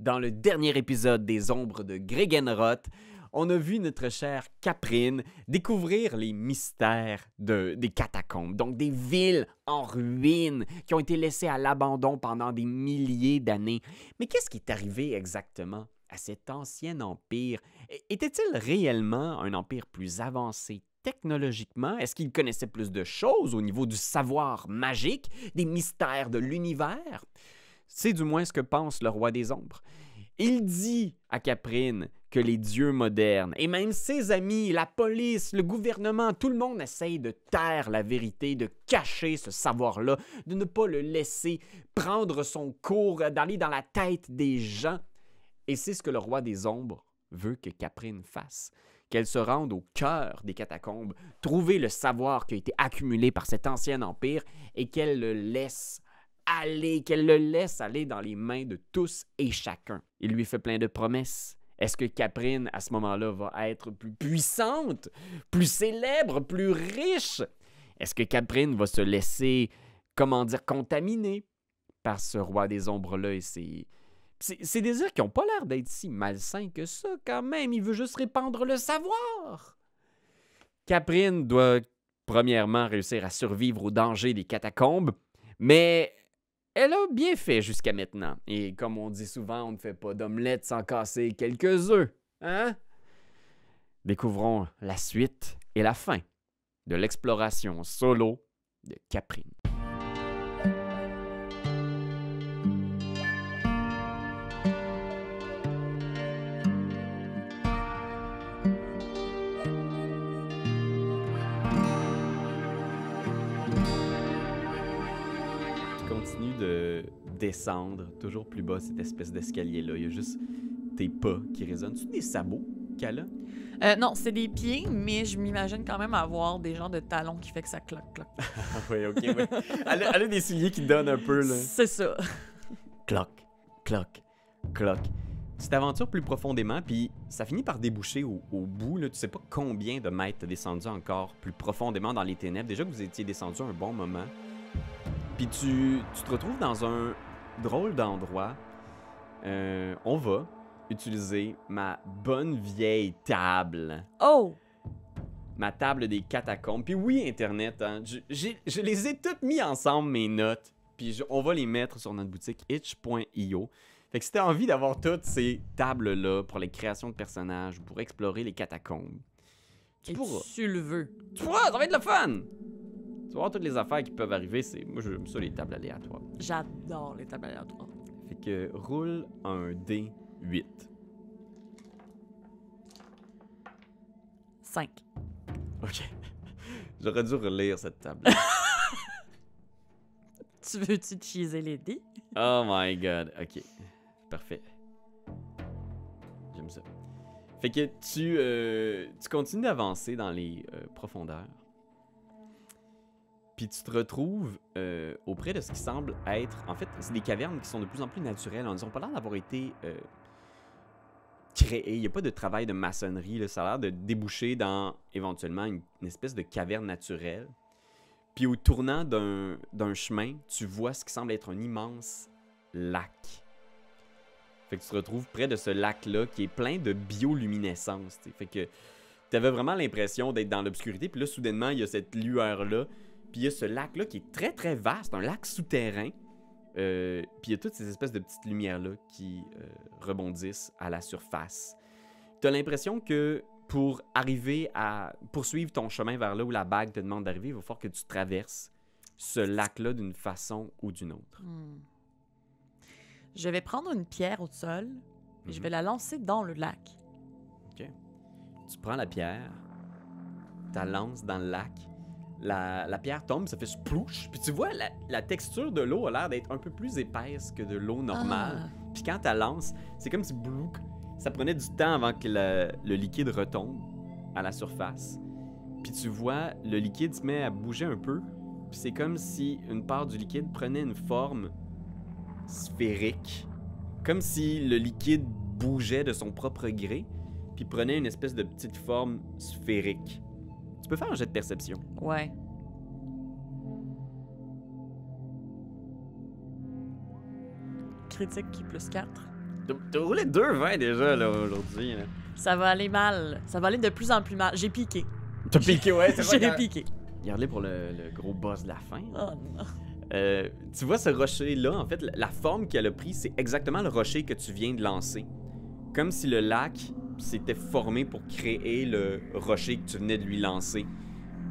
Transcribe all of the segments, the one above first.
Dans le dernier épisode des Ombres de Gregenroth, on a vu notre chère Caprine découvrir les mystères de, des catacombes, donc des villes en ruine qui ont été laissées à l'abandon pendant des milliers d'années. Mais qu'est-ce qui est arrivé exactement à cet ancien empire? Était-il réellement un empire plus avancé technologiquement? Est-ce qu'il connaissait plus de choses au niveau du savoir magique, des mystères de l'univers? C'est du moins ce que pense le roi des ombres. Il dit à Caprine que les dieux modernes, et même ses amis, la police, le gouvernement, tout le monde essaye de taire la vérité, de cacher ce savoir-là, de ne pas le laisser prendre son cours, d'aller dans la tête des gens. Et c'est ce que le roi des ombres veut que Caprine fasse qu'elle se rende au cœur des catacombes, trouver le savoir qui a été accumulé par cet ancien empire et qu'elle le laisse aller, qu'elle le laisse aller dans les mains de tous et chacun. Il lui fait plein de promesses. Est-ce que Caprine, à ce moment-là, va être plus puissante, plus célèbre, plus riche? Est-ce que Caprine va se laisser, comment dire, contaminer par ce roi des ombres-là et ses... Désirs qui n'ont pas l'air d'être si malsains que ça, quand même? Il veut juste répandre le savoir. Caprine doit, premièrement, réussir à survivre au danger des catacombes, mais elle a bien fait jusqu'à maintenant. Et comme on dit souvent, on ne fait pas d'omelette sans casser quelques œufs. Hein? Découvrons la suite et la fin de l'exploration solo de Caprine. Descendre toujours plus bas cette espèce d'escalier-là. Il y a juste tes pas qui résonnent. Tu des sabots qu'elle a? Euh, non, c'est des pieds, mais je m'imagine quand même avoir des genres de talons qui fait que ça cloque, cloque. oui, ok, oui. Elle a, des souliers qui donnent un peu, là. C'est ça. cloque, cloque, cloque. Tu t'aventures plus profondément, puis ça finit par déboucher au, bout. Là. Tu sais pas combien de mètres t'as descendu encore plus profondément dans les ténèbres. Déjà que vous étiez descendu un bon moment. Puis tu, tu te retrouves dans un, drôle d'endroit, euh, on va utiliser ma bonne vieille table. Oh! Ma table des catacombes. Puis oui, Internet, hein, je, les ai toutes mis ensemble, mes notes. Puis on va les mettre sur notre boutique itch.io. Fait que si t'as envie d'avoir toutes ces tables-là pour les créations de personnages, pour explorer les catacombes, tu pourras. Tu le veux. Tu pourras, ça va être le fun! Tu vois, toutes les affaires qui peuvent arriver, c'est. Moi, j'aime ça, les tables aléatoires. J'adore les tables aléatoires. Fait que roule un D8. 5. Ok. J'aurais dû relire cette table. tu veux-tu cheeser les dés? oh my god. Ok. Parfait. J'aime ça. Fait que tu, euh, tu continues d'avancer dans les euh, profondeurs. Puis tu te retrouves euh, auprès de ce qui semble être. En fait, c'est des cavernes qui sont de plus en plus naturelles. Ils n'ont pas l'air d'avoir été euh, créées. Il n'y a pas de travail de maçonnerie. Ça a l'air de déboucher dans éventuellement une, espèce de caverne naturelle. Puis au tournant d'un chemin, tu vois ce qui semble être un immense lac. Fait que tu te retrouves près de ce lac-là qui est plein de bioluminescence. Fait que tu avais vraiment l'impression d'être dans l'obscurité. Puis là, soudainement, il y a cette lueur-là puis il y a ce lac-là qui est très très vaste, un lac souterrain. Euh, puis il y a toutes ces espèces de petites lumières-là qui euh, rebondissent à la surface. Tu as l'impression que pour arriver à poursuivre ton chemin vers là où la bague te demande d'arriver, il va falloir que tu traverses ce lac-là d'une façon ou d'une autre. Hmm. Je vais prendre une pierre au sol et je mhm. vais la lancer dans le lac. OK. Tu prends la pierre, tu la lances dans le lac la, pierre tombe, ça fait splouche. Puis tu vois, la, texture de l'eau a l'air d'être un peu plus épaisse que de l'eau normale. Ah. Puis quand elle lance, c'est comme si blouk, ça prenait du temps avant que le, liquide retombe à la surface. Puis tu vois, le liquide se met à bouger un peu. Puis c'est comme si une part du liquide prenait une forme sphérique. Comme si le liquide bougeait de son propre gré, puis prenait une espèce de petite forme sphérique. Peux faire un jet de perception. Ouais. Critique qui plus 4. T'as- roulé deux vins déjà, là, aujourd'hui. là. Ça va aller mal. Ça va aller de plus en plus mal. J'ai piqué. T'as piqué, ouais, c'est J'ai piqué. Regardez pour le, le gros boss de la fin. Oh non. Euh, tu vois ce rocher-là, en fait, la- la forme qu'elle a pris, c'est exactement le rocher que tu viens de lancer. Comme si le lac s'était formé pour créer le rocher que tu venais de lui lancer.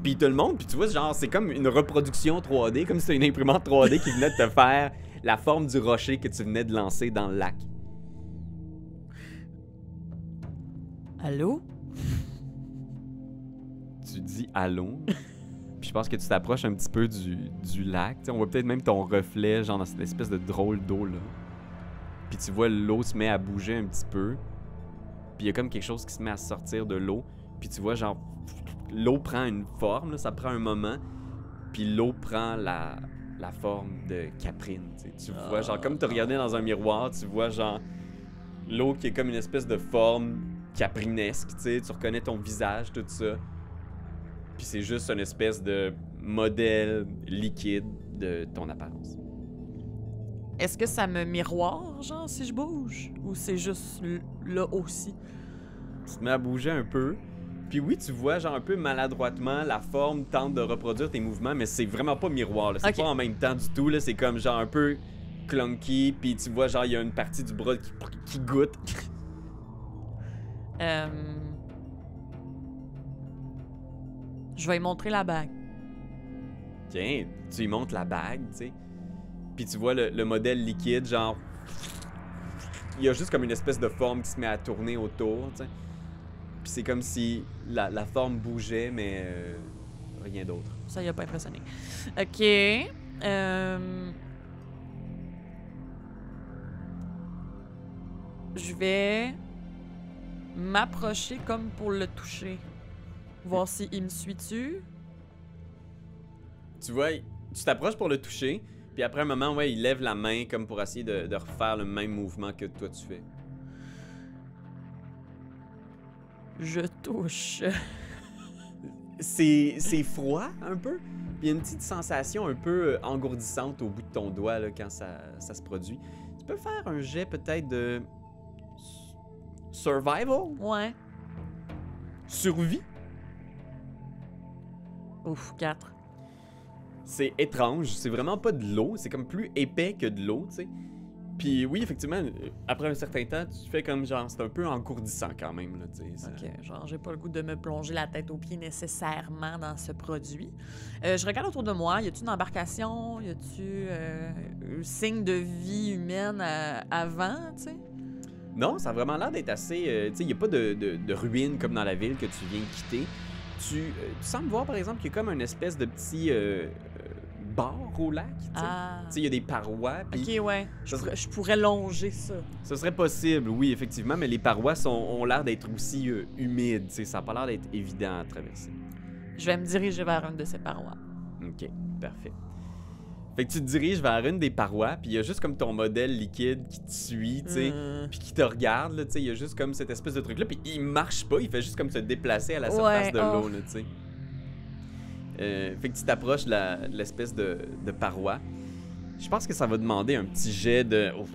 Puis tout le monde, puis tu vois, genre, c'est comme une reproduction 3D, comme si c'était une imprimante 3D qui venait de te faire la forme du rocher que tu venais de lancer dans le lac. Allô? Tu dis allô? Puis je pense que tu t'approches un petit peu du, du lac. On voit peut-être même ton reflet, genre dans cette espèce de drôle d'eau là. Puis tu vois l'eau se met à bouger un petit peu. Puis il y a comme quelque chose qui se met à sortir de l'eau. Puis tu vois genre l'eau prend une forme, là, ça prend un moment. Puis l'eau prend la, la forme de Caprine. Tu, vois genre comme tu regardais dans un miroir, tu vois genre l'eau qui est comme une espèce de forme caprinesque. Tu sais, tu reconnais ton visage, tout ça. Puis c'est juste une espèce de modèle liquide de ton apparence. Est-ce que ça me miroire, genre, si je bouge? Ou c'est juste là aussi? Tu te mets à bouger un peu. Puis oui, tu vois, genre un peu maladroitement, la forme tente de reproduire tes mouvements, mais c'est vraiment pas miroir. C'est pas en même temps du tout. là. C'est comme genre un peu clunky. Puis tu vois, genre, il y a une partie du bras qui, qui goûte. Euh... Je vais lui montrer la bague. Tiens, tu lui montres la bague, tu sais. Puis tu vois le, le modèle liquide, genre. Il y a juste comme une espèce de forme qui se met à tourner autour, tu sais. Puis c'est comme si la, la forme bougeait, mais euh, rien d'autre. Ça, il a pas impressionné. OK. Euh... Je vais m'approcher comme pour le toucher. Voir s'il me suit-tu. Tu vois, tu t'approches pour le toucher, puis après un moment, ouais, il lève la main comme pour essayer de, de refaire le même mouvement que toi tu fais. Je touche. C'est c'est froid un peu, il y a une petite sensation un peu euh, engourdissante au bout de ton doigt là, quand ça, ça se produit. Tu peux faire un jet peut-être de survival, Ouais. survie? Ouf, 4. C'est étrange, c'est vraiment pas de l'eau, c'est comme plus épais que de l'eau, tu sais. Puis oui, effectivement, après un certain temps, tu fais comme genre, c'est un peu engourdissant quand même, là, tu sais. ça- Ok, genre, j'ai pas le goût de me plonger la tête aux pieds nécessairement dans ce produit. Euh, je regarde autour de moi. Y a-tu une embarcation? Y a-tu euh, un signe de vie humaine euh, avant, tu sais? Non, ça a vraiment l'air d'être assez. euh, tu sais, il n'y a pas de, de, de ruines comme dans la ville que tu viens quitter. Tu, tu sembles voir, par exemple, qu'il y a comme une espèce de petit au lac. tu sais. Ah. Tu sais, il y a des parois. Ok, ouais. Je, pourrais- je pourrais longer ça. Ce serait possible, oui, effectivement, mais les parois sont, ont l'air d'être aussi euh, humides. Ça n'a pas l'air d'être évident à traverser. Je vais me diriger vers une de ces parois. Ok, parfait. Fait que tu te diriges vers une des parois, puis il y a juste comme ton modèle liquide qui te suit, tu sais. Hmm. puis qui te regarde, là, tu sais, il y a juste comme cette espèce de truc-là, puis il marche pas, il fait juste comme se déplacer à la surface Ouais, de oh. l'eau, là, tu sais. Euh, fait que tu t'approches de l'espèce de, de paroi. Je pense que ça va demander un petit jet de... Ouf.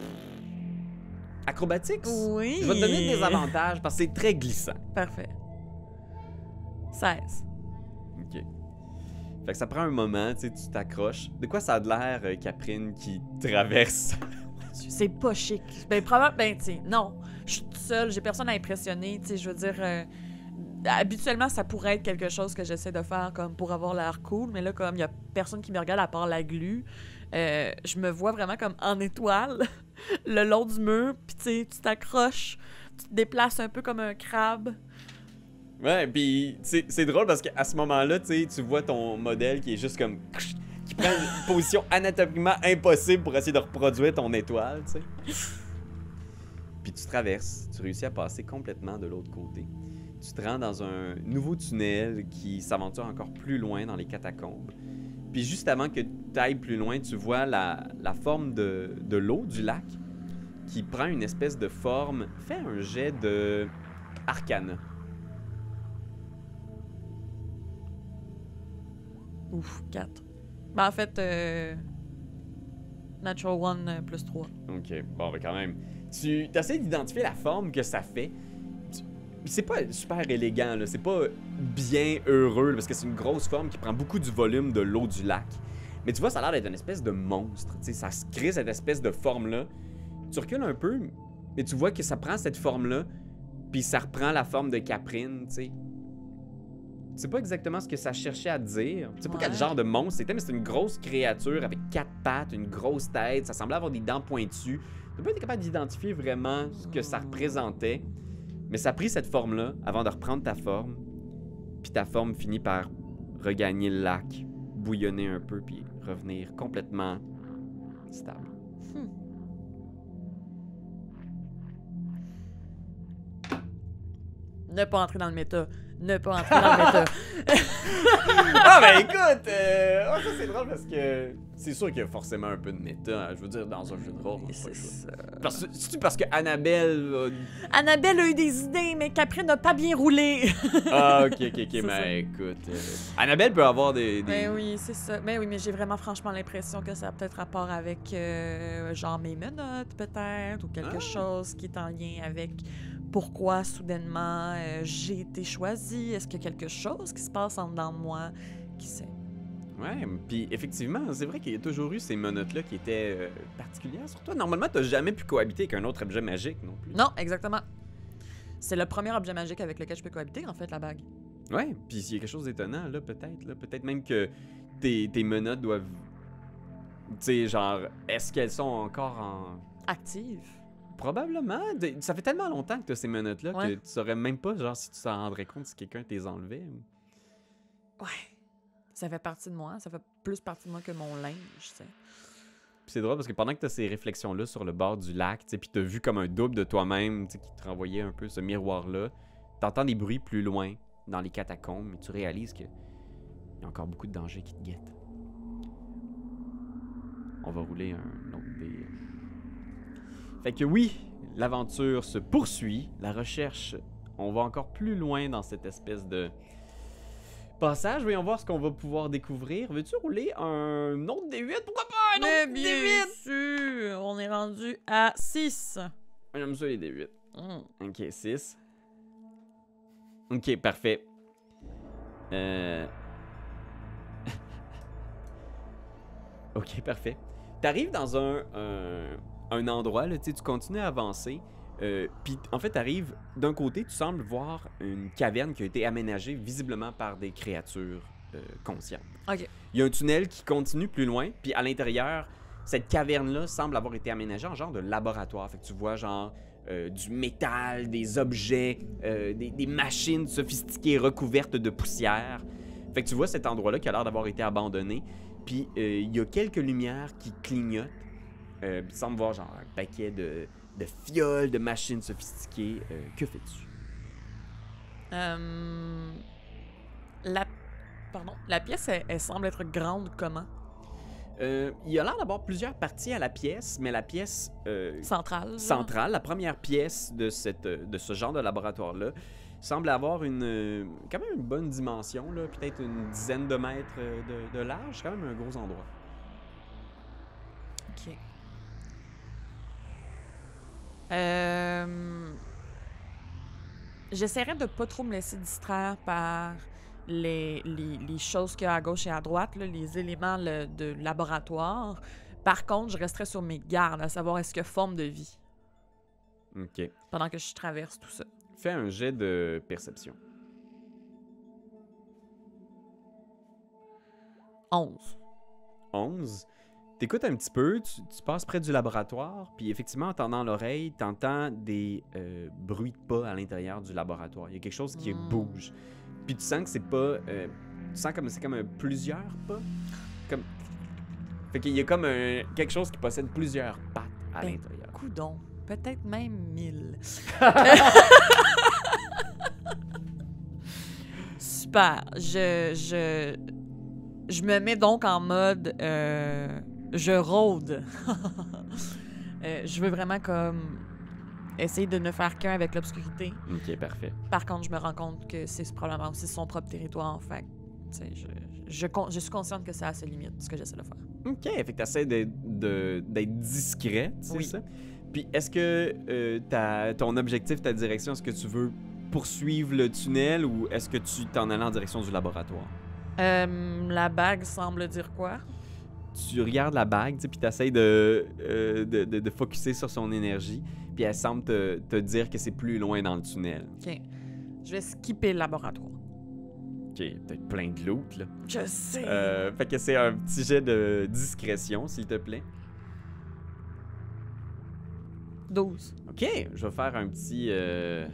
Acrobatics? Oui. Je vais te donner des avantages parce que c'est très glissant. Parfait. 16. OK. Fait que ça prend un moment, tu sais, tu t'accroches. De quoi ça a de l'air, euh, Caprine, qui traverse? C'est pas chic. Ben, probablement, ben, tu sais, non. Je suis toute seule, j'ai personne à impressionner, tu sais, je veux dire. euh, habituellement, ça pourrait être quelque chose que j'essaie de faire comme pour avoir l'air cool, mais là, comme il y a personne qui me regarde à part la glu, euh, je me vois vraiment comme en étoile le long du mur, puis tu sais, tu t'accroches, tu te déplaces un peu comme un crabe. Ouais, puis c'est drôle parce qu'à ce moment-là, tu vois ton modèle qui est juste comme. qui prend une position anatomiquement impossible pour essayer de reproduire ton étoile, tu sais. Puis tu traverses, tu réussis à passer complètement de l'autre côté. Tu te rends dans un nouveau tunnel qui s'aventure encore plus loin dans les catacombes. Puis juste avant que tu ailles plus loin, tu vois la, la forme de, de l'eau du lac qui prend une espèce de forme. Fais un jet de arcana. Ouf, 4. Ben, en fait, euh, Natural One euh, plus 3. Ok, bon, ben quand même. tu essaies d'identifier la forme que ça fait. C'est pas super élégant, là. C'est pas bien heureux, là, parce que c'est une grosse forme qui prend beaucoup du volume de l'eau du lac. Mais tu vois, ça a l'air d'être une espèce de monstre. Tu sais, ça se crée cette espèce de forme-là. Tu recules un peu, mais tu vois que ça prend cette forme-là, puis ça reprend la forme de Caprine, tu sais. Tu sais pas exactement ce que ça cherchait à dire. Tu sais pas quel genre de monstre c'était, mais c'était une grosse créature avec quatre pattes, une grosse tête. Ça semblait avoir des dents pointues. Tu pas été capable d'identifier vraiment ce que ça représentait. Mais ça a pris cette forme-là avant de reprendre ta forme. Puis ta forme finit par regagner le lac, bouillonner un peu, puis revenir complètement stable. Ne pas entrer dans le méta. Ne pas entrer dans le méta. ah ben écoute, euh, ah, ça c'est drôle parce que c'est sûr qu'il y a forcément un peu de méta, hein, je veux dire, dans un jeu de rôle. Parce C'est-tu parce que Annabelle... a- Annabelle a eu des idées, mais Caprine n'a pas bien roulé. Ah ok, ok, ok, ça. mais écoute... euh, Annabelle peut avoir des... des- Ben oui, c'est ça. Ben oui, mais j'ai vraiment franchement l'impression que ça a peut-être rapport avec euh, genre mes menottes peut-être ou quelque Ah. chose qui est en lien avec pourquoi soudainement euh, j'ai été choisie? Est-ce qu'il y a quelque chose qui se passe en dedans de moi? Qui sait? Ouais, puis effectivement, c'est vrai qu'il y a toujours eu ces menottes-là qui étaient euh, particulières sur toi. Normalement, t'as jamais pu cohabiter avec un autre objet magique non plus. Non, exactement. C'est le premier objet magique avec lequel je peux cohabiter, en fait, la bague. Ouais, puis s'il y a quelque chose d'étonnant, là, peut-être, là, peut-être même que tes, tes menottes doivent... Tu sais, genre, est-ce qu'elles sont encore en... Active. Probablement. Ça fait tellement longtemps que t'as ces menottes-là Ouais. que tu saurais même pas, genre, si tu t'en rendrais compte si quelqu'un t'es enlevait. Ouais. Ça fait partie de moi. Ça fait plus partie de moi que mon linge, tu sais. C'est drôle parce que pendant que t'as ces réflexions-là sur le bord du lac, tu sais, puis t'as vu comme un double de toi-même, tu sais, qui te renvoyait un peu ce miroir-là, t'entends des bruits plus loin, dans les catacombes, et tu réalises que y a encore beaucoup de dangers qui te guettent. On va rouler un autre dé. Fait que oui, l'aventure se poursuit, la recherche, on va encore plus loin dans cette espèce de passage. Voyons voir ce qu'on va pouvoir découvrir. Veux-tu rouler un autre D8? Pourquoi pas un Mais autre bien D8? sûr, on est rendu à 6. J'aime ça les D8. Ok, 6. Ok, parfait. Euh... ok, parfait. T'arrives dans un, un, un endroit, là, tu continues à avancer. Euh, Puis en fait, t'arrives d'un côté, tu sembles voir une caverne qui a été aménagée visiblement par des créatures euh, conscientes. Il y a un tunnel qui continue plus loin, puis à l'intérieur, cette caverne-là semble avoir été aménagée en genre de laboratoire. Fait que tu vois genre euh, du métal, des objets, des, des machines sophistiquées recouvertes de poussière. Fait que tu vois cet endroit-là qui a l'air d'avoir été abandonné. Puis il y a quelques lumières qui clignotent. Euh, puis tu sembles voir genre un paquet de, de fioles, de machines sophistiquées. Euh, que fais-tu? Euh, la... Pardon. La pièce, elle, elle semble être grande comment? Euh, il y a l'air d'avoir plusieurs parties à la pièce, mais la pièce euh, Centrale. centrale, la première pièce de, cette, de ce genre de laboratoire-là, semble avoir une, quand même une bonne dimension, là, peut-être une dizaine de mètres de, de large, quand même un gros endroit. Ok. Euh... J'essaierai de pas trop me laisser distraire par les, les, les choses qu'il y a à gauche et à droite, là, les éléments le- de laboratoire. Par contre, je resterai sur mes gardes, à savoir est-ce a forme de vie Ok. pendant que je traverse tout ça. Fais un jet de perception. 11. 11. T'écoutes un petit peu, tu, tu passes près du laboratoire, puis effectivement, en tendant l'oreille, t'entends des euh, bruits de pas à l'intérieur du laboratoire. Il y a quelque chose qui Mm. bouge. Puis tu sens que c'est pas... euh, tu sens comme c'est comme un plusieurs pas. Comme... Fait qu'il y a comme un, quelque chose qui possède plusieurs pattes à Ben, l'intérieur. Coudon. Peut-être même 1000. Super. Je, je, je me mets donc en mode euh, je rôde. Euh, je veux vraiment comme essayer de ne faire qu'un avec l'obscurité. Ok, parfait. Par contre, je me rends compte que c'est probablement aussi son propre territoire. Fait je, je, suis consciente que ça a ses limites, ce que j'essaie de faire. Ok, fait que t'essaies d'être discret, c'est Oui. ça? Puis est-ce que euh, ta- ton objectif, ta direction, est-ce que tu veux poursuivre le tunnel ou est-ce que tu t'en allais en direction du laboratoire? Euh, la bague semble dire quoi? Tu regardes la bague, tu sais, puis tu essaies de, euh, de, de, de focusser sur son énergie, puis elle semble te, te dire que c'est plus loin dans le tunnel. Ok. Je vais skipper le laboratoire. Ok, peut-être plein de loot, là. Je sais. Euh, fait que c'est un petit jet de discrétion, s'il te plaît. 12. Ok, je vais faire un petit euh,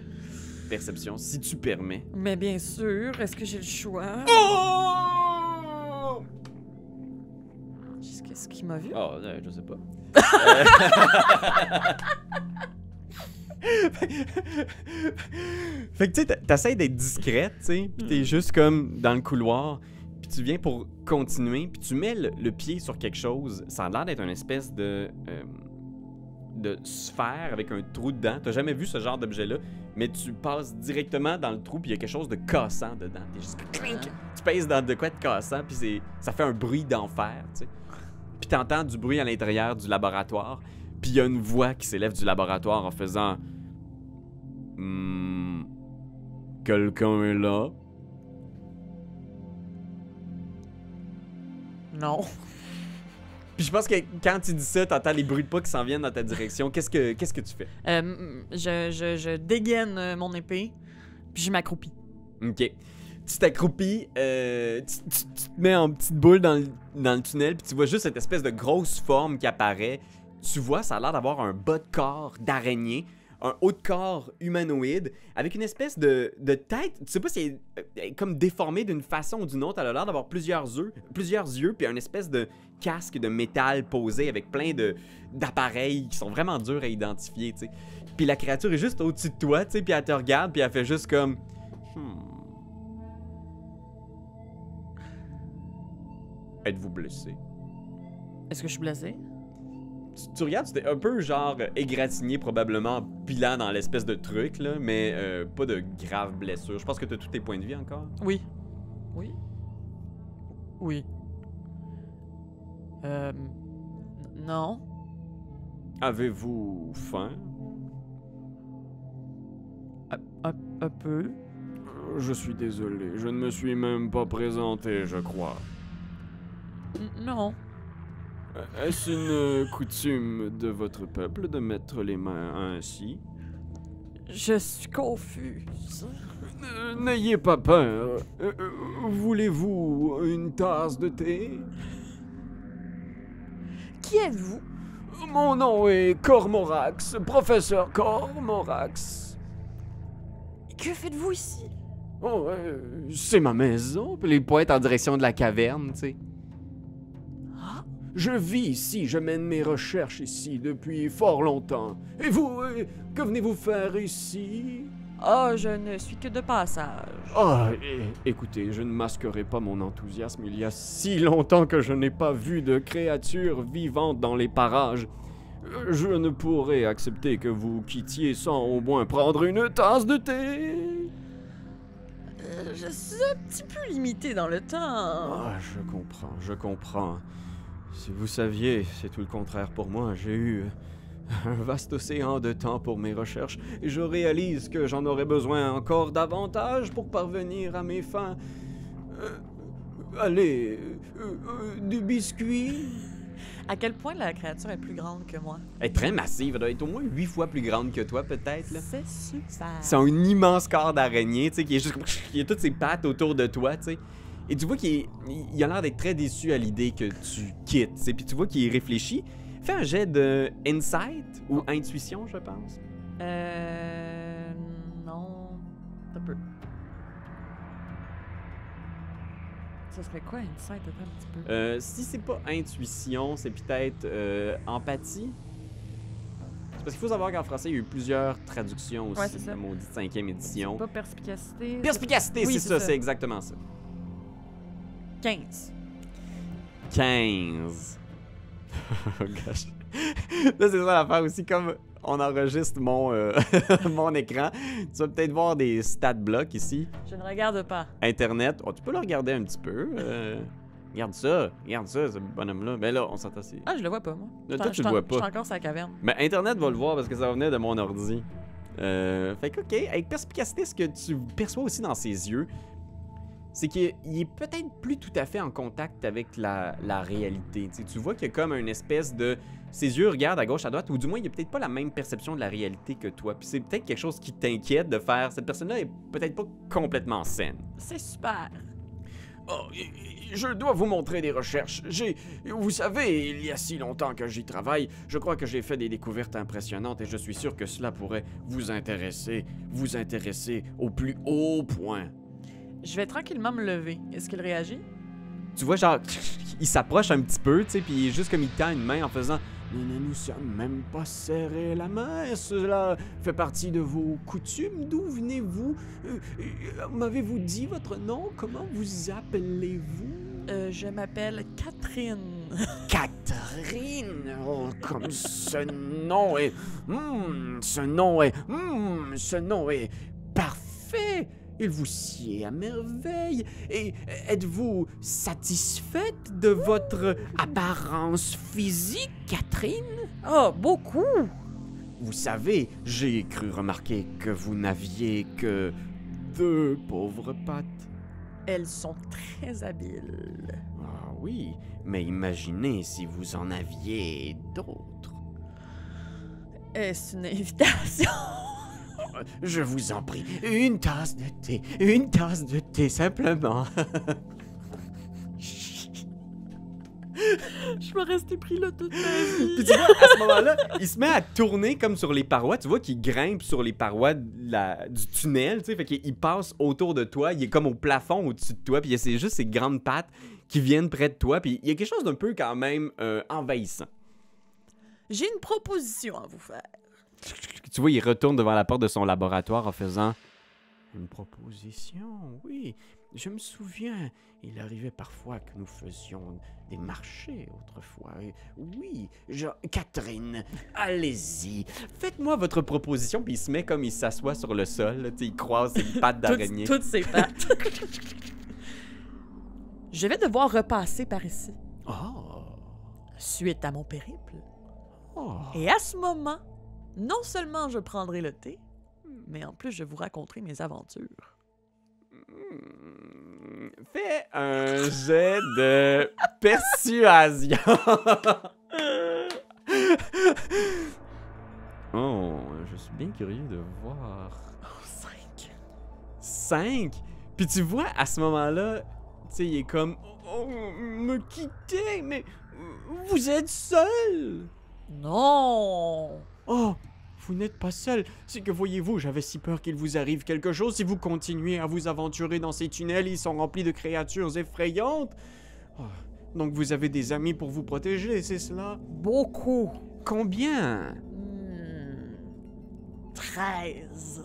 perception, si tu permets. Mais bien sûr, est-ce que j'ai le choix? Oh! Qu'est-ce qu'il m'a vu? Oh, euh, je sais pas. fait que tu sais, t'essayes d'être discrète, tu sais, pis t'es juste comme dans le couloir, puis tu viens pour continuer, puis tu mets le, le pied sur quelque chose. Ça a l'air d'être une espèce de euh, de sphère avec un trou dedans. T'as jamais vu ce genre d'objet-là, mais tu passes directement dans le trou, puis il y a quelque chose de cassant dedans. T'es juste clink, tu pèses dans de quoi de cassant, puis c'est ça fait un bruit d'enfer, tu sais. Puis t'entends du bruit à l'intérieur du laboratoire, puis il y a une voix qui s'élève du laboratoire en faisant Hmm, quelqu'un est là? Non. Puis je pense que quand tu dis ça, t'entends les bruits de pas qui s'en viennent dans ta direction. Qu'est-ce que qu'est-ce que tu fais? Euh, je, je, je dégaine euh, mon épée, puis je m'accroupis. Ok. Tu t'accroupis, euh, tu, te mets en petite boule dans le, tunnel, puis tu vois juste cette espèce de grosse forme qui apparaît. Tu vois, ça a l'air d'avoir un bas de corps d'araignée, un haut de corps humanoïde, avec une espèce de, de tête. Tu sais pas si elle est, euh, comme déformée d'une façon ou d'une autre. Elle a l'air d'avoir plusieurs yeux, plusieurs yeux, puis un espèce de casque de métal posé avec plein de d'appareils qui sont vraiment durs à identifier. Puis la créature est juste au-dessus de toi, puis elle te regarde, puis elle fait juste comme. Hmm. Êtes-vous blessé? Est-ce que je suis blessé? Tu, tu regardes, tu t'es un peu genre égratigné probablement en pilant dans l'espèce de truc, là, mais euh, pas de graves blessures. Je pense que t'as tous tes points de vie encore. Oui. Oui? Oui. Euh. Non. Avez-vous faim? Un, un peu. Je suis désolé, je ne me suis même pas présenté, je crois. Non. Est-ce une coutume de votre peuple de mettre les mains ainsi? Je suis confus. Euh, N'ayez pas peur. Euh, euh, Voulez-vous une tasse de thé? Qui êtes-vous? Mon nom est Cormorax, professeur Cormorax. Que faites-vous ici? Oh, euh, c'est ma maison. Puis les poètes en direction de la caverne, tu sais. Je vis ici, je mène mes recherches ici depuis fort longtemps. Et vous, euh, que venez-vous faire ici? Ah, je ne suis que de passage. Ah, é- écoutez, je ne masquerai pas mon enthousiasme. Il y a si longtemps que je n'ai pas vu de créatures vivantes dans les parages. Euh, Je ne pourrais accepter que vous quittiez sans au moins prendre une tasse de thé. Euh, je suis un petit peu limité dans le temps. Ah, je comprends, je comprends. Si vous saviez, c'est tout le contraire pour moi. J'ai eu un vaste océan de temps pour mes recherches et je réalise que j'en aurais besoin encore davantage pour parvenir à mes fins. Euh, allez, euh, euh, du biscuit À quel point la créature est plus grande que moi? Elle est très massive, elle doit être au moins huit fois plus grande que toi, peut-être. C'est super. C'est un immense corps d'araignée, tu sais, qui est juste. Il a toutes ses pattes autour de toi, tu sais. Et tu vois qu'il il a l'air d'être très déçu à l'idée que tu quittes, sais. Puis tu vois qu'il réfléchit. Fais un jet de insight ou intuition, je pense. Euh. Non. Un peu. Ça serait quoi, insight? Un petit peu. Euh, si c'est pas intuition, c'est peut-être euh, empathie. C'est parce qu'il faut savoir qu'en français, il y a eu plusieurs traductions aussi Ouais, la maudite cinquième édition. Pas perspicacité. Perspicacité, Oui, c'est c'est ça, ça. c'est exactement ça. 15. 15. oh gosh. Là, c'est ça l'affaire aussi. Comme on enregistre mon, euh, mon écran, tu vas peut-être voir des stat blocks ici. Je ne regarde pas. Internet. Oh, tu peux le regarder un petit peu. euh. Regarde ça, regarde ça, ce bonhomme-là. Ben là, on s'entend. Ah, je le vois pas, moi. Là, toi, tu le vois pas. J'étais encore sur la caverne. Mais Internet va le voir parce que ça venait de mon ordi. Euh, fait que, ok, avec perspicacité, ce que tu perçois aussi dans ses yeux, c'est qu'il il est peut-être plus tout à fait en contact avec la, la réalité. Tu vois qu'il y a comme une espèce de. Ses yeux regardent à gauche, à droite, ou du moins, il a peut-être pas la même perception de la réalité que toi. Puis c'est peut-être quelque chose qui t'inquiète de faire. Cette personne-là est peut-être pas complètement saine. C'est super. Oh, je dois vous montrer des recherches. J'ai, vous savez, il y a si longtemps que j'y travaille, je crois que j'ai fait des découvertes impressionnantes et je suis sûr que cela pourrait vous intéresser, vous intéresser au plus haut point. Je vais tranquillement me lever. Est-ce qu'il réagit? Tu vois, genre, il s'approche un petit peu, tu sais, puis juste comme il tend une main en faisant Nous ne nous sommes même pas serré la main. Cela fait partie de vos coutumes. D'où venez-vous? Euh, euh, M'avez-vous dit votre nom? Comment vous appelez-vous Euh, je m'appelle Catherine. Catherine, oh, comme ce nom est, Hmm, ce nom est, Hmm, ce nom est parfait. Il vous sied à merveille. Et êtes-vous satisfaite de votre apparence physique, Catherine? Oh, beaucoup! Vous savez, j'ai cru remarquer que vous n'aviez que deux pauvres pattes. Elles sont très habiles. Ah oui, mais imaginez si vous en aviez d'autres. Est-ce une invitation? Je vous en prie, une tasse de thé, une tasse de thé simplement. Je vais rester pris là toute ma vie. Puis tu vois, à ce moment-là, il se met à tourner comme sur les parois. Tu vois qu'il grimpe sur les parois de la- du tunnel, tu sais. Fait qu'il il passe autour de toi. Il est comme au plafond au-dessus de toi. Puis c'est juste ses grandes pattes qui viennent près de toi. Puis il y a quelque chose d'un peu quand même euh, envahissant. J'ai une proposition à vous faire. Tu vois, il retourne devant la porte de son laboratoire en faisant Une proposition, oui. Je me souviens, il arrivait parfois que nous faisions des marchés autrefois. Oui, je... Catherine, allez-y. Faites-moi votre proposition. Puis il se met comme il s'assoit sur le sol. là, il croise ses pattes d'araignée. Toutes, toutes ses pattes. Je vais devoir repasser par ici, Oh, suite à mon périple. oh. Et à ce moment, non seulement je prendrai le thé, mais en plus je vous raconterai mes aventures. Hmm, Fais un jet de persuasion. oh, je suis bien curieux de voir. Oh, cinq. 5. Puis tu vois, à ce moment-là, tu sais, il est comme oh, me quitter, mais vous êtes seul. Non! Oh, vous n'êtes pas seul. C'est que voyez-vous, j'avais si peur qu'il vous arrive quelque chose si vous continuez à vous aventurer dans ces tunnels. Ils sont remplis de créatures effrayantes. Oh, donc vous avez des amis pour vous protéger, c'est cela? Beaucoup. Combien? Hmm. Treize.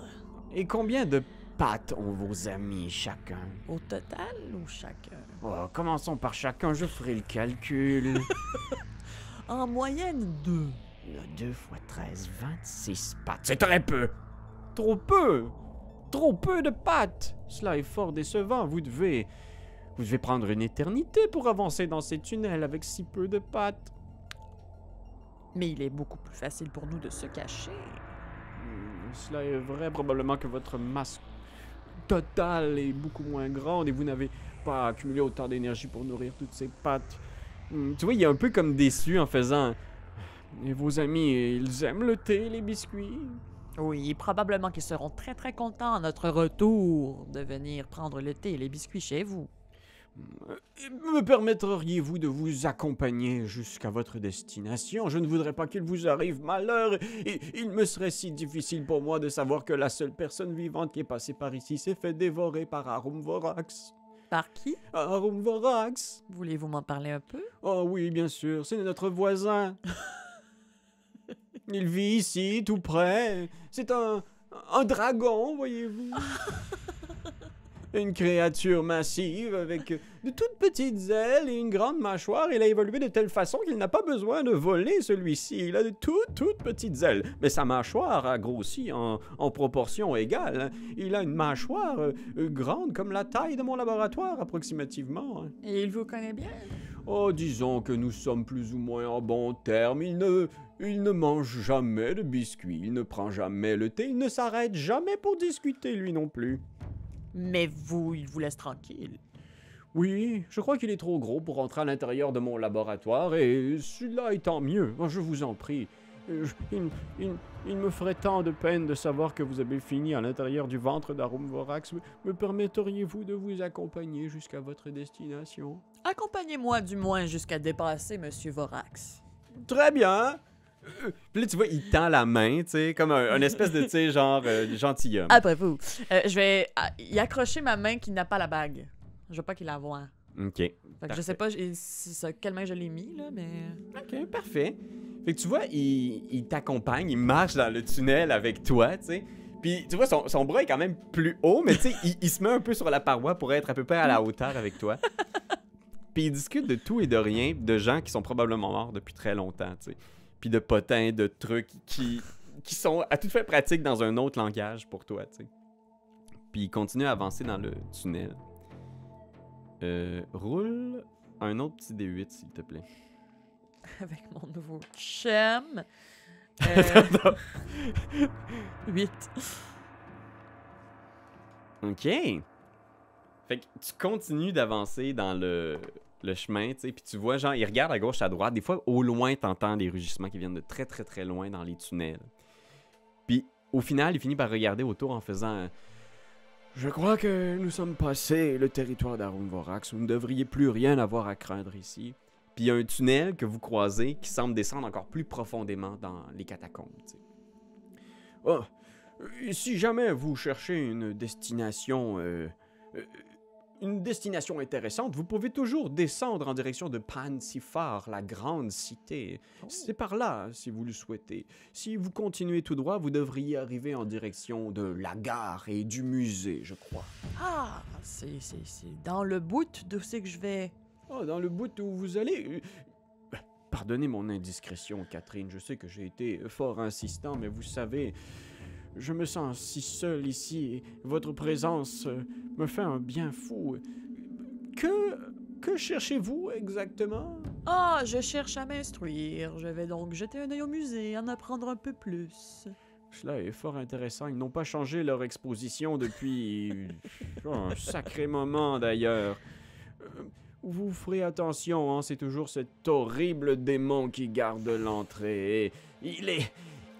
Et combien de pattes ont vos amis chacun? Au total ou chacun? Oh, commençons par chacun, je ferai le calcul. En moyenne, deux. 2 fois 13, 26 pattes. C'est très peu. Trop peu. Trop peu de pattes. Cela est fort décevant. Vous devez... Vous devez prendre une éternité pour avancer dans ces tunnels avec si peu de pattes. Mais il est beaucoup plus facile pour nous de se cacher. Hmm, Cela est vrai. Probablement que votre masse totale est beaucoup moins grande et vous n'avez pas accumulé autant d'énergie pour nourrir toutes ces pattes. Hmm, Tu vois, il est un peu comme déçu en faisant... Et vos amis, ils aiment le thé, les biscuits? Oui, probablement qu'ils seront très très contents à notre retour de venir prendre le thé et les biscuits chez vous. Euh, Me permettriez-vous de vous accompagner jusqu'à votre destination? Je ne voudrais pas qu'il vous arrive malheur. Et il me serait si difficile pour moi de savoir que la seule personne vivante qui est passée par ici s'est fait dévorer par Arum Vorax. Par qui? Arum Vorax Voulez-vous m'en parler un peu? Oh oui, bien sûr, c'est notre voisin. Il vit ici, tout près. C'est un, un dragon, voyez-vous. une créature massive avec de toutes petites ailes et une grande mâchoire. Il a évolué de telle façon qu'il n'a pas besoin de voler celui-ci. Il a de toutes, toutes petites ailes. Mais sa mâchoire a grossi en, en proportion égale. Il a une mâchoire euh, grande comme la taille de mon laboratoire, approximativement. hein. Et il vous connaît bien? Oh, disons que nous sommes plus ou moins en bons termes. Il ne, il ne mange jamais de biscuits, il ne prend jamais le thé, il ne s'arrête jamais pour discuter, lui non plus. Mais vous, il vous laisse tranquille. Oui, je crois qu'il est trop gros pour rentrer à l'intérieur de mon laboratoire, et celui-là étant mieux, Oh, je vous en prie. Je- il, il- il me ferait tant de peine de savoir que vous avez fini à l'intérieur du ventre d'Arum Vorax. Me, me permetteriez-vous de vous accompagner jusqu'à votre destination? Accompagnez-moi du moins jusqu'à dépasser Monsieur Vorax. Très bien. Euh, Puis là, tu vois, il tend la main, tu sais, comme un, un espèce de, tu sais, genre euh, gentilhomme. Après vous. Euh, je vais ah, y accrocher ma main qui n'a pas la bague. Je veux pas qu'il la voie. OK. Fait que je sais pas si ça- quelle main je l'ai mis, là, mais... OK, parfait. Fait que tu vois, il, il t'accompagne, il marche dans le tunnel avec toi, tu sais. Puis tu vois, son, son bras est quand même plus haut, mais tu sais, il, il se met un peu sur la paroi pour être à peu près à la hauteur avec toi. Puis il discute de tout et de rien, de gens qui sont probablement morts depuis très longtemps, tu sais. Puis de potins, de trucs qui, qui sont à tout fait pratiques dans un autre langage pour toi, tu sais. Puis il continue à avancer dans le tunnel. Euh, roule un autre petit D8, s'il te plaît. Avec mon nouveau chum. Euh, 8. OK. Fait que tu continues d'avancer dans le, le chemin, tu sais, puis tu vois, genre, il regarde à gauche, à droite. Des fois, au loin, t'entends des rugissements qui viennent de très, très, très loin dans les tunnels. Puis, au final, il finit par regarder autour en faisant... Je crois que nous sommes passés le territoire d'Arum Vorax. Vous ne devriez plus rien avoir à craindre ici. Puis il y a un tunnel que vous croisez qui semble descendre encore plus profondément dans les catacombes. tu sais. Oh, si jamais vous cherchez une destination, euh, euh, une destination intéressante, vous pouvez toujours descendre en direction de Pansifar, la grande cité. C'est par là, si vous le souhaitez. Si vous continuez tout droit, vous devriez arriver en direction de la gare et du musée, je crois. Ah, c'est c'est- c'est dans le bout d'où c'est que je vais. Oh, dans le bout où vous allez. Pardonnez mon indiscrétion, Catherine. Je sais que j'ai été fort insistant, mais vous savez, je me sens si seul ici et votre présence euh, me fait un bien fou. Que. Que cherchez-vous exactement? Ah, je cherche à m'instruire. Je vais donc jeter un œil au musée, en apprendre un peu plus. Cela est fort intéressant. Ils n'ont pas changé leur exposition depuis un sacré moment d'ailleurs. Euh, Vous ferez attention, hein, c'est toujours cet horrible démon qui garde l'entrée. Il est.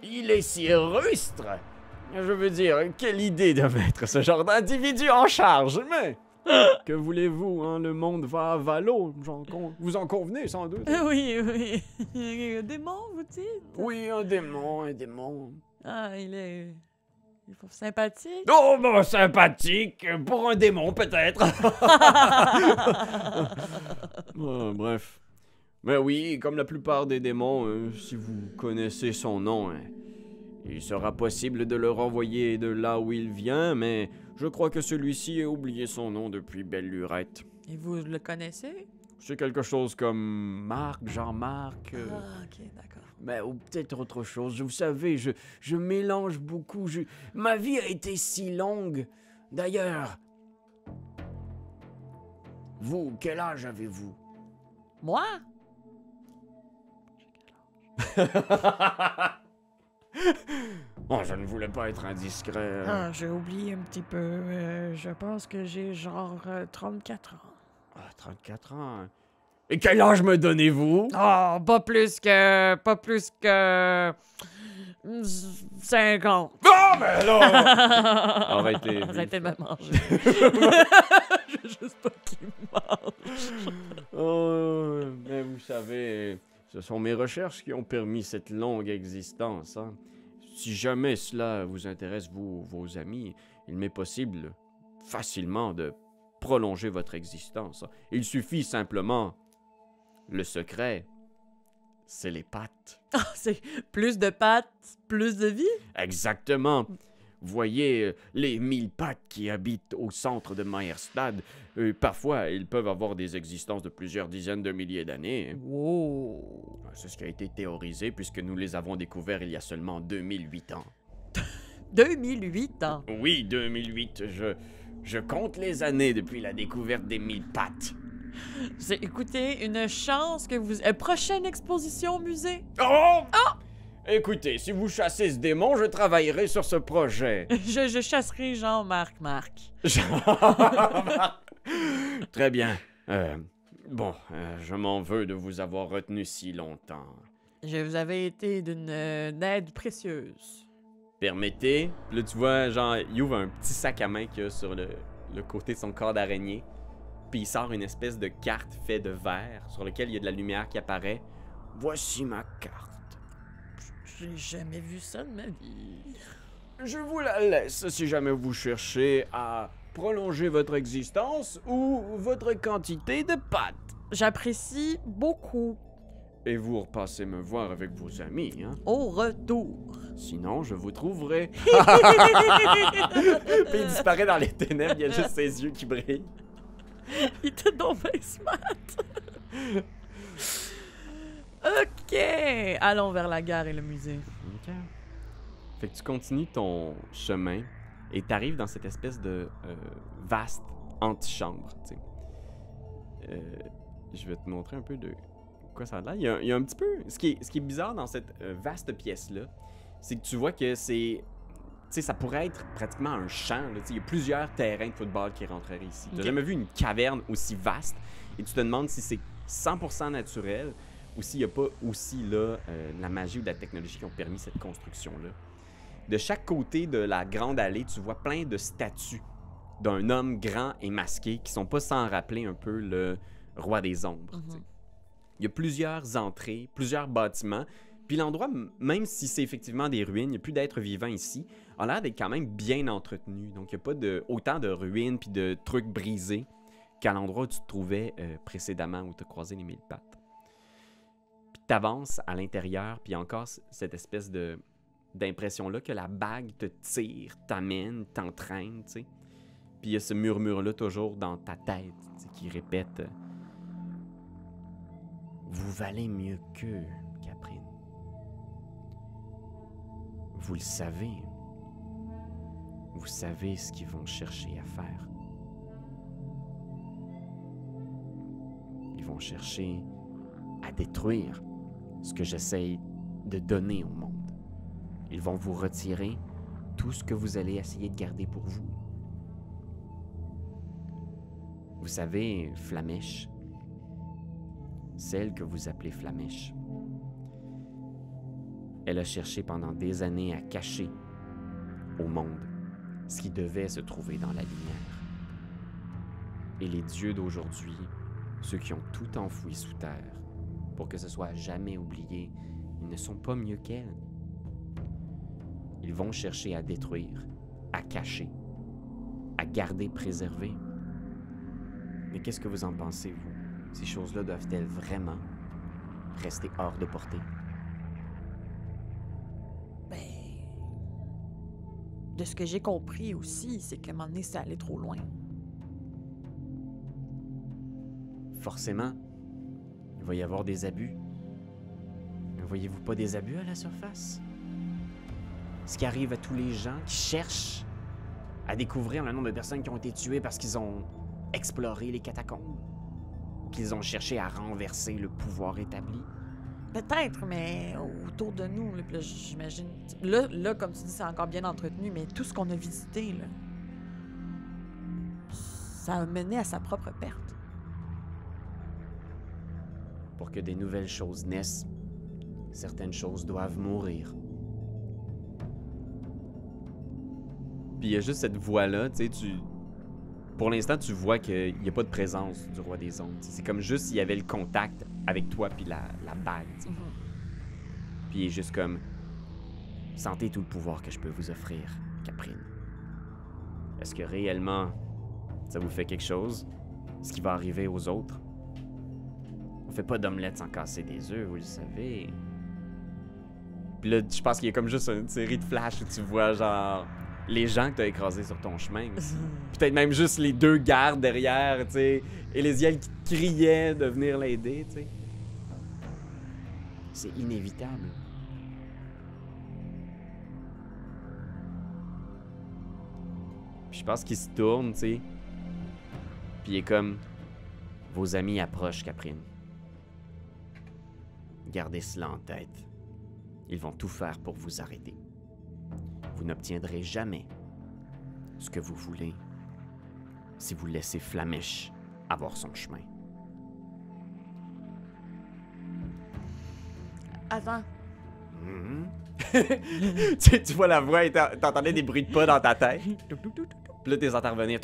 Il est si rustre Je veux dire, quelle idée de mettre ce genre d'individu en charge, mais. Que voulez-vous, hein, le monde va à valo. Vous en convenez sans doute. Oui, oui. Un Démon, vous dites? Oui, un démon, un démon. Ah, il est. Il est sympathique. Oh, bah, sympathique, pour un démon peut-être. Ah, bref. Mais oui, comme la plupart des démons, euh, si vous connaissez son nom, hein, il sera possible de le renvoyer de là où il vient, mais je crois que celui-ci a oublié son nom depuis belle lurette. Et vous le connaissez? C'est quelque chose comme Marc, Jean-Marc. euh, Ah, ok, d'accord. mais ou peut-être autre chose. Vous savez, je, je mélange beaucoup. Je... Ma vie a été si longue. D'ailleurs, vous, quel âge avez-vous? Moi? Oh, je ne voulais pas être indiscret. Ah, j'ai oublié un petit peu. Euh, je pense que j'ai genre euh, 34 ans. Ah, 34 ans. Et quel âge me donnez-vous? Oh, pas plus que. Pas plus que. 50. Ah, mais là Arrêtez. Arrêtez de me manger. je veux juste pas qu'il me mange. Oh, mais vous savez, ce sont mes recherches qui ont permis cette longue existence. hein. Si jamais cela vous intéresse, vous, vos amis, il m'est possible facilement de prolonger votre existence. Il suffit simplement. Le secret, c'est les pattes. Ah, c'est plus de pattes, plus de vie? Exactement. Voyez euh, les mille pattes qui habitent au centre de Maerstad. Euh, parfois, ils peuvent avoir des existences de plusieurs dizaines de milliers d'années. Wow. C'est ce qui a été théorisé puisque nous les avons découverts il y a seulement 2008 ans. 2008 ans? Oui, 2008. Je, je compte les années depuis la découverte des mille pattes. C'est, écoutez, une chance que vous... Euh, prochaine exposition au musée. Oh! Écoutez, si vous chassez ce démon, je travaillerai sur ce projet. Je, je chasserai Jean-Marc Marc. Très bien. Euh, bon, euh, je m'en veux de vous avoir retenu si longtemps. Je vous avais été d'une euh, aide précieuse. Permettez. Là, tu vois, genre, il ouvre un petit sac à main qu'il y a sur le, le côté de son corps d'araignée. Puis il sort une espèce de carte faite de verre sur lequel il y a de la lumière qui apparaît. Voici ma carte. J'ai jamais vu ça de ma vie. Je vous la laisse si jamais vous cherchez à prolonger votre existence ou votre quantité de pâtes. J'apprécie beaucoup. Et vous repassez me voir avec vos amis, hein? Au retour. Sinon, je vous trouverai. Puis il disparaît dans les ténèbres, il y a juste ses yeux qui brillent. Il était bien smart. ok, allons vers la gare et le musée. Ok. Fait que tu continues ton chemin et t'arrives dans cette espèce de euh, vaste antichambre. Euh, je vais te montrer un peu de quoi ça a l'air. Il y a, il y a un petit peu... Ce qui est, ce qui est bizarre dans cette euh, vaste pièce-là, c'est que tu vois que c'est... Tu sais, ça pourrait être pratiquement un champ. là. Il y a plusieurs terrains de football qui rentreraient ici. Tu jamais vu une caverne aussi vaste et tu te demandes si c'est 100% naturel ou s'il n'y a pas aussi là, euh, la magie ou de la technologie qui ont permis cette construction-là. De chaque côté de la grande allée, tu vois plein de statues d'un homme grand et masqué qui sont pas sans rappeler un peu le roi des ombres. sais. Il y a plusieurs entrées, plusieurs bâtiments. Puis l'endroit, même si c'est effectivement des ruines, il n'y a plus d'êtres vivants ici, a l'air d'être quand même bien entretenu. Donc il n'y a pas de, autant de ruines puis de trucs brisés qu'à l'endroit où tu te trouvais euh, précédemment, où tu as croisé les mille pattes. Puis tu avances à l'intérieur, puis encore cette espèce de d'impression-là que la bague te tire, t'amène, t'entraîne, tu sais. Puis il y a ce murmure-là toujours dans ta tête, qui répète euh, Vous valez mieux qu'eux, Caprine. Vous le savez. Vous savez ce qu'ils vont chercher à faire. Ils vont chercher à détruire ce que j'essaye de donner au monde. Ils vont vous retirer tout ce que vous allez essayer de garder pour vous. Vous savez, Flamèche, celle que vous appelez Flamèche, elle a cherché pendant des années à cacher au monde ce qui devait se trouver dans la lumière. Et les dieux d'aujourd'hui, ceux qui ont tout enfoui sous terre, pour que ce soit jamais oublié, ils ne sont pas mieux qu'elle. Ils vont chercher à détruire, à cacher, à garder préservé. Mais qu'est-ce que vous en pensez, vous? Ces choses-là doivent-elles vraiment rester hors de portée? Ben. De ce que j'ai compris aussi, c'est qu'à un moment donné, c'est allé trop loin. Forcément, il va y avoir des abus. Ne voyez-vous pas des abus à la surface? Ce qui arrive à tous les gens qui cherchent à découvrir le nombre de personnes qui ont été tuées parce qu'ils ont exploré les catacombes, qu'ils ont cherché à renverser le pouvoir établi. Peut-être, mais autour de nous, là, j'imagine. Là, là, comme tu dis, c'est encore bien entretenu, mais tout ce qu'on a visité, ça a mené à sa propre perte. Pour que des nouvelles choses naissent, certaines choses doivent mourir. Puis il y a juste cette voix-là, tu sais, tu... Pour l'instant, tu vois qu'il n'y a pas de présence du roi des ondes. C'est comme juste s'il y avait le contact avec toi puis la, la bague, sais. Puis il est juste comme... Sentez tout le pouvoir que je peux vous offrir, Caprine. Est-ce que réellement, ça vous fait quelque chose? Ce qui va arriver aux autres? Fait pas d'omelette sans casser des œufs, vous le savez. Puis là, je pense qu'il y a comme juste une série de flashs où tu vois genre les gens que t'as écrasés sur ton chemin. Peut-être même juste les deux gardes derrière, tu sais. Et les yeux qui criaient de venir l'aider, tu sais. C'est inévitable. Puis je pense qu'il se tourne, tu sais. Puis il est comme Vos amis approchent, Caprine. Gardez cela en tête. Ils vont tout faire pour vous arrêter. Vous n'obtiendrez jamais ce que vous voulez si vous laissez Flamèche avoir son chemin. Attends. Mhm. tu, tu vois la voix et t'en- t'entendais des bruits de pas dans ta tête? Puis là, t'es intervenir.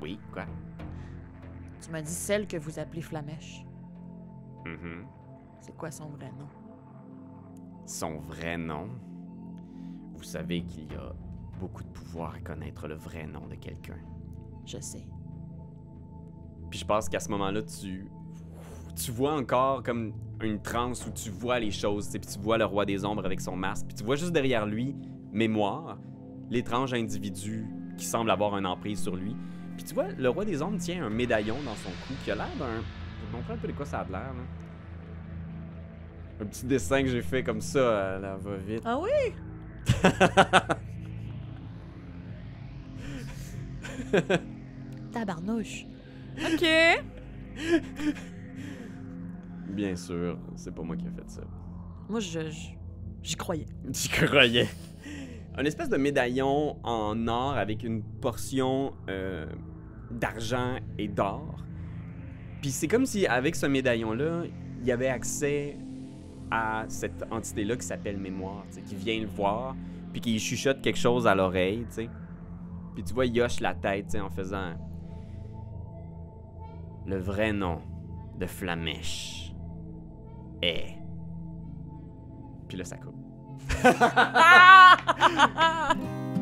Oui, quoi? Tu m'as dit celle que vous appelez Flamèche. Mhm. C'est quoi son vrai nom? Son vrai nom? Vous savez qu'il y a beaucoup de pouvoir à connaître le vrai nom de quelqu'un. Je sais. Puis je pense qu'à ce moment-là, tu, tu vois encore comme une transe où tu vois les choses, puis tu vois le roi des ombres avec son masque, puis tu vois juste derrière lui, mémoire, l'étrange individu qui semble avoir un emprise sur lui. Puis tu vois, le roi des ombres tient un médaillon dans son cou qui a l'air d'un... Je vais montrer un peu de quoi ça a l'air, là. Un petit dessin que j'ai fait comme ça, euh, là, va vite. Ah oui? Tabarnouche. Ok. Bien sûr, c'est pas moi qui ai fait ça. Moi, je, je- j'y croyais. J'y croyais. Un espèce de médaillon en or avec une portion euh, d'argent et d'or. Puis c'est comme si avec ce médaillon-là, il y avait accès à cette entité-là qui s'appelle mémoire, qui vient le voir, puis qui chuchote quelque chose à l'oreille, tu sais. Puis tu vois, il hoche la tête, en faisant le vrai nom de Flamèche est. Puis là, ça coupe.